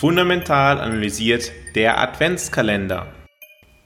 Fundamental analysiert der Adventskalender.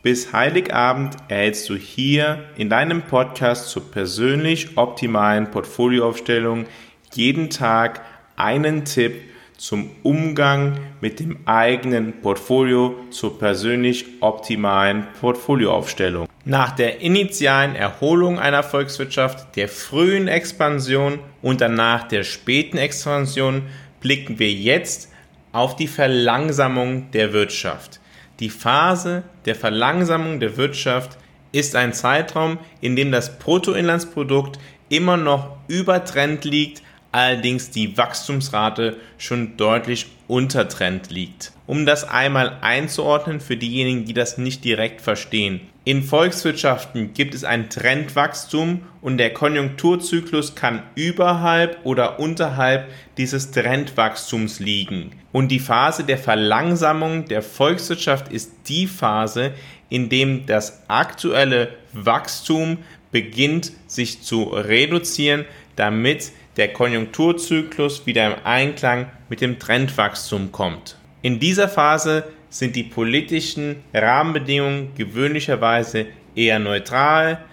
Bis Heiligabend erhältst du hier in deinem Podcast zur persönlich optimalen Portfolioaufstellung jeden Tag einen Tipp zum Umgang mit dem eigenen Portfolio zur persönlich optimalen Portfolioaufstellung. Nach der initialen Erholung einer Volkswirtschaft, der frühen Expansion und danach der späten Expansion blicken wir jetzt auf die Verlangsamung der Wirtschaft. Die Phase der Verlangsamung der Wirtschaft ist ein Zeitraum, in dem das Bruttoinlandsprodukt immer noch über Trend liegt, allerdings die Wachstumsrate schon deutlich unter Trend liegt. Um das einmal einzuordnen für diejenigen, die das nicht direkt verstehen. In Volkswirtschaften gibt es ein Trendwachstum und der Konjunkturzyklus kann überhalb oder unterhalb dieses Trendwachstums liegen. Und die Phase der Verlangsamung der Volkswirtschaft ist die Phase, in dem das aktuelle Wachstum beginnt sich zu reduzieren, damit der Konjunkturzyklus wieder im Einklang mit dem Trendwachstum kommt. In dieser Phase sind die politischen Rahmenbedingungen gewöhnlicherweise eher neutral.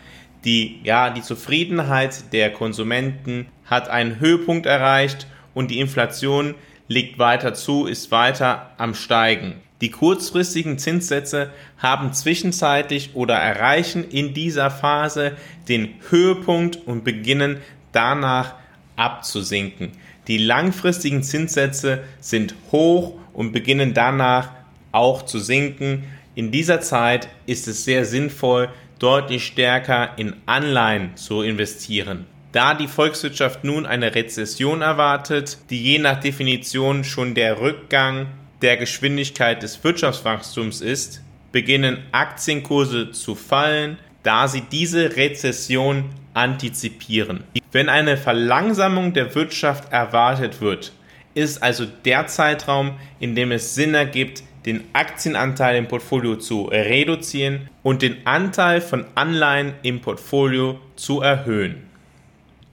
Die, ja, die Zufriedenheit der Konsumenten hat einen Höhepunkt erreicht und die Inflation legt weiter zu, ist weiter am Steigen. Die kurzfristigen Zinssätze haben zwischenzeitlich oder erreichen in dieser Phase den Höhepunkt und beginnen danach abzusinken. Die langfristigen Zinssätze sind hoch und beginnen danach auch zu sinken. In dieser Zeit ist es sehr sinnvoll, deutlich stärker in Anleihen zu investieren. Da die Volkswirtschaft nun eine Rezession erwartet, die je nach Definition schon der Rückgang der Geschwindigkeit des Wirtschaftswachstums ist, beginnen Aktienkurse zu fallen, da sie diese Rezession antizipieren. Wenn eine Verlangsamung der Wirtschaft erwartet wird, ist also der Zeitraum, in dem es Sinn ergibt, den Aktienanteil im Portfolio zu reduzieren und den Anteil von Anleihen im Portfolio zu erhöhen.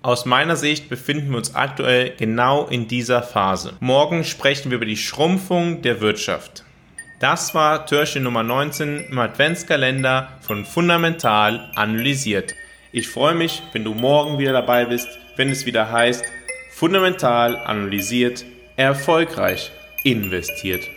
Aus meiner Sicht befinden wir uns aktuell genau in dieser Phase. Morgen sprechen wir über die Schrumpfung der Wirtschaft. Das war Türchen Nummer 19 im Adventskalender von Fundamental analysiert. Ich freue mich, wenn du morgen wieder dabei bist, wenn es wieder heißt, fundamental analysiert, erfolgreich investiert.